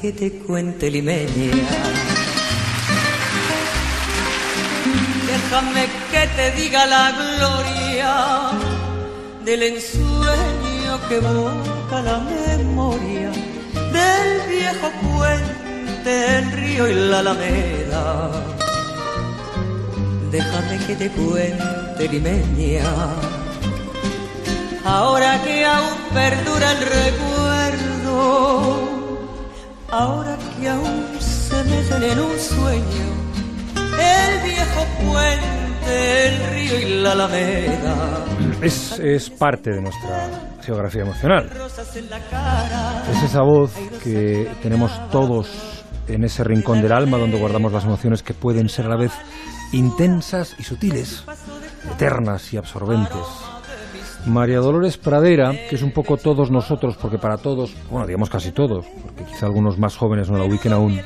Que te cuente limeña. Déjame que te diga la gloria del ensueño que evoca la memoria del viejo puente, el río y la alameda. Déjame que te cuente limeña. Ahora que aún perdura el recuerdo ahora que aún se meten en un sueño el viejo puente, el río y la alameda. Es, es parte de nuestra geografía emocional. Es esa voz que tenemos todos en ese rincón del alma donde guardamos las emociones que pueden ser a la vez intensas y sutiles, eternas y absorbentes. María Dolores Pradera, que es un poco todos nosotros, porque para todos, bueno, digamos casi todos, porque quizá algunos más jóvenes no la ubiquen aún,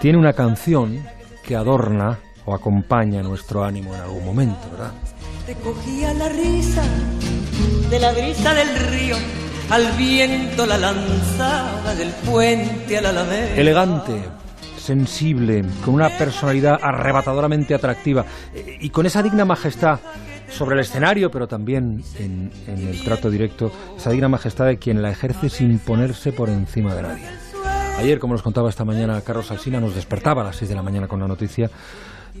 tiene una canción que adorna o acompaña nuestro ánimo en algún momento, ¿verdad? Te cogía la risa de la brisa del río, al viento la lanzaba del puente a la alameda. Elegante, sensible, con una personalidad arrebatadoramente atractiva eh, y con esa digna majestad sobre el escenario, pero también en, el trato directo, esa digna majestad de quien la ejerce sin ponerse por encima de nadie. Ayer, como nos contaba esta mañana Carlos Alsina, nos despertaba a las 6 de la mañana con la noticia,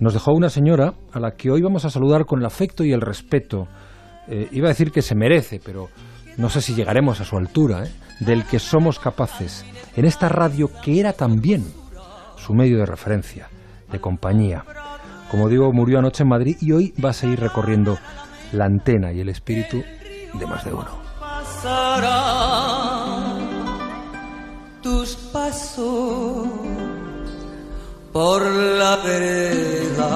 nos dejó una señora a la que hoy vamos a saludar con el afecto y el respeto. Eh, iba a decir que se merece, pero no sé si llegaremos a su altura, ¿eh? del que somos capaces en esta radio que era también su medio de referencia, de compañía, como digo, murió anoche en Madrid y hoy va a seguir recorriendo la antena y el espíritu de más de uno. tus pasos por la vereda